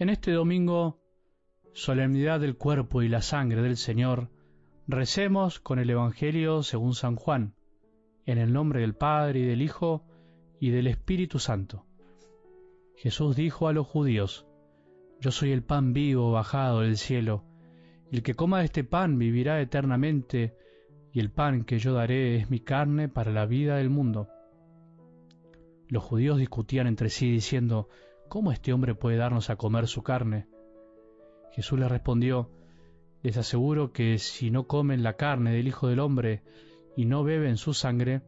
En este domingo, solemnidad del cuerpo y la sangre del Señor, recemos con el Evangelio según San Juan, en el nombre del Padre y del Hijo y del Espíritu Santo. Jesús dijo a los judíos, Yo soy el pan vivo bajado del cielo, el que coma de este pan vivirá eternamente, y el pan que yo daré es mi carne para la vida del mundo. Los judíos discutían entre sí diciendo, ¿Cómo este hombre puede darnos a comer su carne? Jesús les respondió, Les aseguro que si no comen la carne del Hijo del Hombre y no beben su sangre,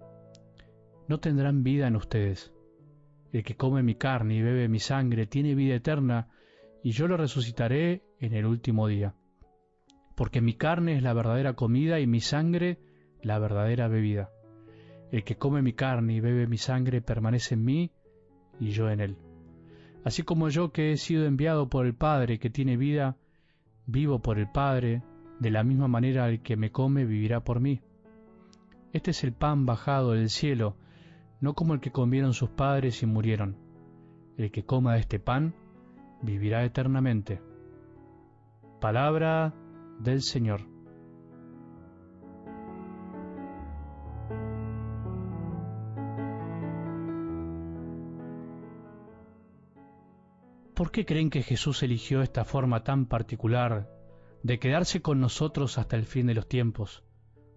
no tendrán vida en ustedes. El que come mi carne y bebe mi sangre tiene vida eterna, y yo lo resucitaré en el último día. Porque mi carne es la verdadera comida y mi sangre la verdadera bebida. El que come mi carne y bebe mi sangre permanece en mí y yo en él. Así como yo que he sido enviado por el Padre que tiene vida, vivo por el Padre, de la misma manera el que me come vivirá por mí. Este es el pan bajado del cielo, no como el que comieron sus padres y murieron. El que coma este pan vivirá eternamente. Palabra del Señor. ¿Por qué creen que Jesús eligió esta forma tan particular de quedarse con nosotros hasta el fin de los tiempos?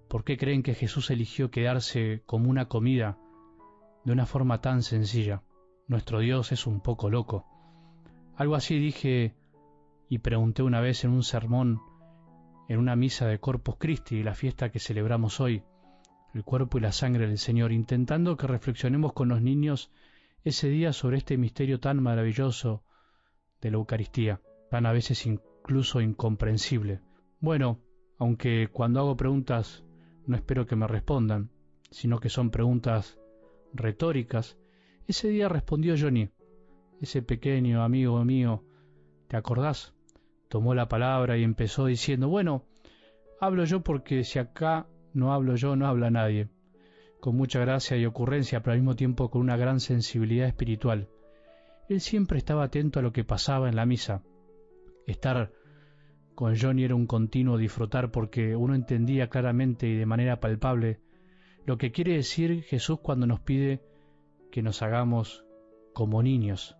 ¿Por qué creen que Jesús eligió quedarse como una comida de una forma tan sencilla? Nuestro Dios es un poco loco. Algo así dije y pregunté una vez en un sermón en una misa de Corpus Christi, la fiesta que celebramos hoy, el cuerpo y la sangre del Señor, intentando que reflexionemos con los niños ese día sobre este misterio tan maravilloso de la Eucaristía, tan a veces incluso incomprensible. Bueno, aunque cuando hago preguntas no espero que me respondan, sino que son preguntas retóricas, ese día respondió Johnny, ese pequeño amigo mío, ¿te acordás? Tomó la palabra y empezó diciendo, bueno, hablo yo porque si acá no hablo yo, no habla nadie, con mucha gracia y ocurrencia, pero al mismo tiempo con una gran sensibilidad espiritual. Él siempre estaba atento a lo que pasaba en la misa. Estar con Johnny era un continuo disfrutar porque uno entendía claramente y de manera palpable lo que quiere decir Jesús cuando nos pide que nos hagamos como niños.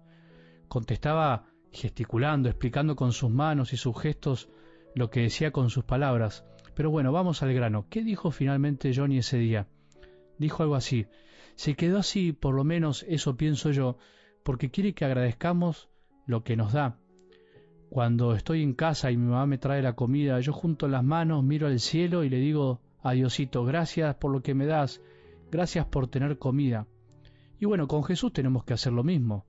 Contestaba gesticulando, explicando con sus manos y sus gestos lo que decía con sus palabras. Pero bueno, vamos al grano. ¿Qué dijo finalmente Johnny ese día? Dijo algo así. Se quedó así, por lo menos eso pienso yo, porque quiere que agradezcamos lo que nos da. Cuando estoy en casa y mi mamá me trae la comida, yo junto las manos miro al cielo y le digo a Diosito, gracias por lo que me das, gracias por tener comida. Y bueno, con Jesús tenemos que hacer lo mismo.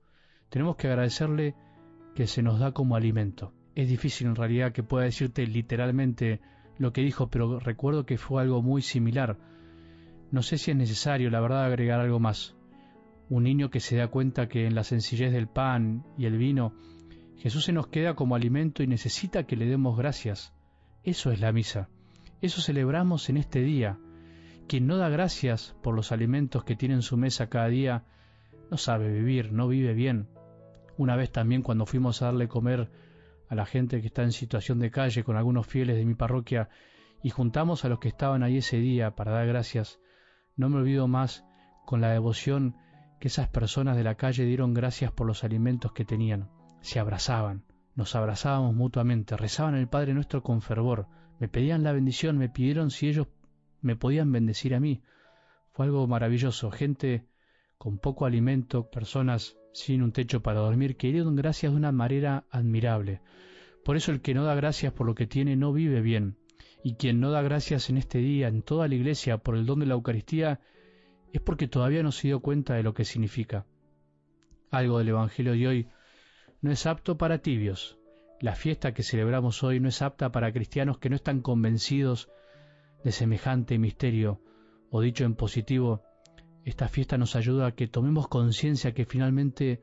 Tenemos que agradecerle que se nos da como alimento. Es difícil en realidad que pueda decirte literalmente lo que dijo, pero recuerdo que fue algo muy similar. No sé si es necesario, la verdad, agregar algo más un niño que se da cuenta que en la sencillez del pan y el vino, Jesús se nos queda como alimento y necesita que le demos gracias. Eso es la misa. Eso celebramos en este día. Quien no da gracias por los alimentos que tiene en su mesa cada día, no sabe vivir, no vive bien. Una vez también cuando fuimos a darle comer a la gente que está en situación de calle con algunos fieles de mi parroquia y juntamos a los que estaban ahí ese día para dar gracias, no me olvido más con la devoción que esas personas de la calle dieron gracias por los alimentos que tenían, se abrazaban, nos abrazábamos mutuamente, rezaban el Padre nuestro con fervor, me pedían la bendición, me pidieron si ellos me podían bendecir a mí. Fue algo maravilloso, gente con poco alimento, personas sin un techo para dormir, que dieron gracias de una manera admirable. Por eso el que no da gracias por lo que tiene no vive bien, y quien no da gracias en este día, en toda la iglesia, por el don de la Eucaristía, es porque todavía no se dio cuenta de lo que significa. Algo del Evangelio de hoy no es apto para tibios. La fiesta que celebramos hoy no es apta para cristianos que no están convencidos de semejante misterio, o dicho en positivo, esta fiesta nos ayuda a que tomemos conciencia que finalmente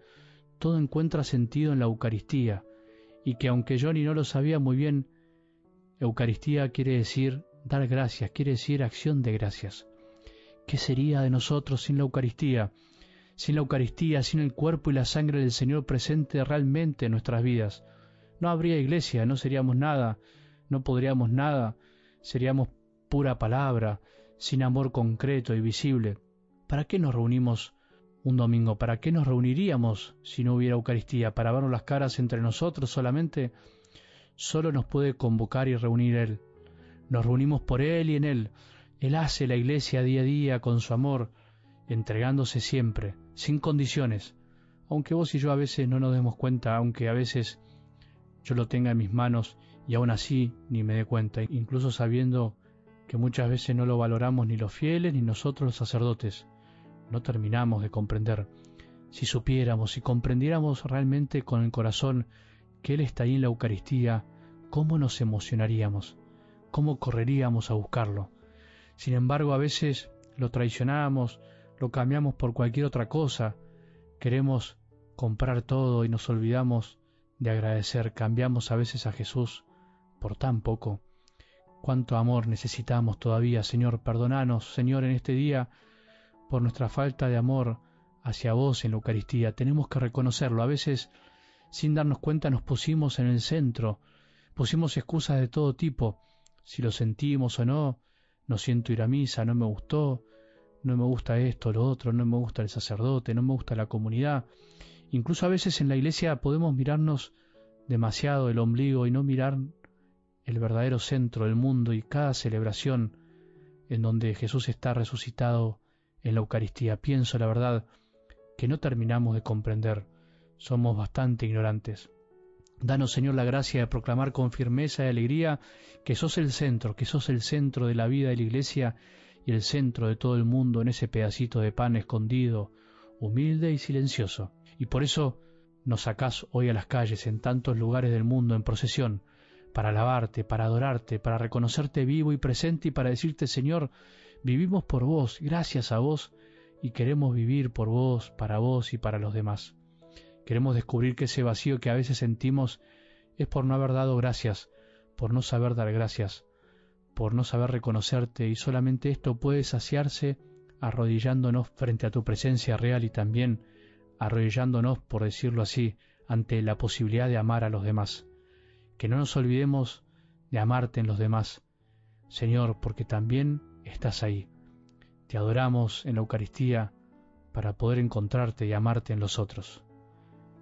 todo encuentra sentido en la Eucaristía, y que aunque Johnny no lo sabía muy bien, Eucaristía quiere decir dar gracias, quiere decir acción de gracias. ¿Qué sería de nosotros sin la Eucaristía? Sin la Eucaristía, sin el cuerpo y la sangre del Señor presente realmente en nuestras vidas. no habría iglesia, no seríamos nada, no podríamos nada, seríamos pura palabra, sin amor concreto y visible. ¿Para qué nos reunimos un domingo? ¿Para qué nos reuniríamos si no hubiera Eucaristía? ¿Para vernos las caras entre nosotros solamente? Solo nos puede convocar y reunir Él. Nos reunimos por Él y en Él. Él hace la iglesia día a día con su amor, entregándose siempre, sin condiciones. Aunque vos y yo a veces no nos demos cuenta, aunque a veces yo lo tenga en mis manos y aún así ni me dé cuenta, incluso sabiendo que muchas veces no lo valoramos ni los fieles ni nosotros los sacerdotes. No terminamos de comprender. Si supiéramos, si comprendiéramos realmente con el corazón que Él está ahí en la Eucaristía, ¿cómo nos emocionaríamos? ¿Cómo correríamos a buscarlo? Sin embargo, a veces lo traicionamos, lo cambiamos por cualquier otra cosa, queremos comprar todo y nos olvidamos de agradecer, cambiamos a veces a Jesús por tan poco. Cuánto amor necesitamos todavía, Señor. Perdonanos, Señor, en este día por nuestra falta de amor hacia vos en la Eucaristía. Tenemos que reconocerlo. A veces, sin darnos cuenta, nos pusimos en el centro, pusimos excusas de todo tipo. Si lo sentimos o no, no siento ir a misa, no me gustó, no me gusta esto, lo otro, no me gusta el sacerdote, no me gusta la comunidad. Incluso a veces en la iglesia podemos mirarnos demasiado el ombligo y no mirar el verdadero centro del mundo y cada celebración en donde Jesús está resucitado en la Eucaristía. Pienso, la verdad, que no terminamos de comprender. Somos bastante ignorantes. Danos, Señor, la gracia de proclamar con firmeza y alegría que sos el centro, que sos el centro de la vida de la Iglesia y el centro de todo el mundo en ese pedacito de pan escondido, humilde y silencioso. Y por eso nos sacás hoy a las calles en tantos lugares del mundo en procesión, para alabarte, para adorarte, para reconocerte vivo y presente y para decirte, Señor, vivimos por vos, gracias a vos, y queremos vivir por vos, para vos y para los demás. Queremos descubrir que ese vacío que a veces sentimos es por no haber dado gracias, por no saber dar gracias, por no saber reconocerte, y solamente esto puede saciarse arrodillándonos frente a tu presencia real y también arrodillándonos, por decirlo así, ante la posibilidad de amar a los demás que no nos olvidemos de amarte en los demás, Señor, porque también estás ahí. Te adoramos en la Eucaristía para poder encontrarte y amarte en los otros.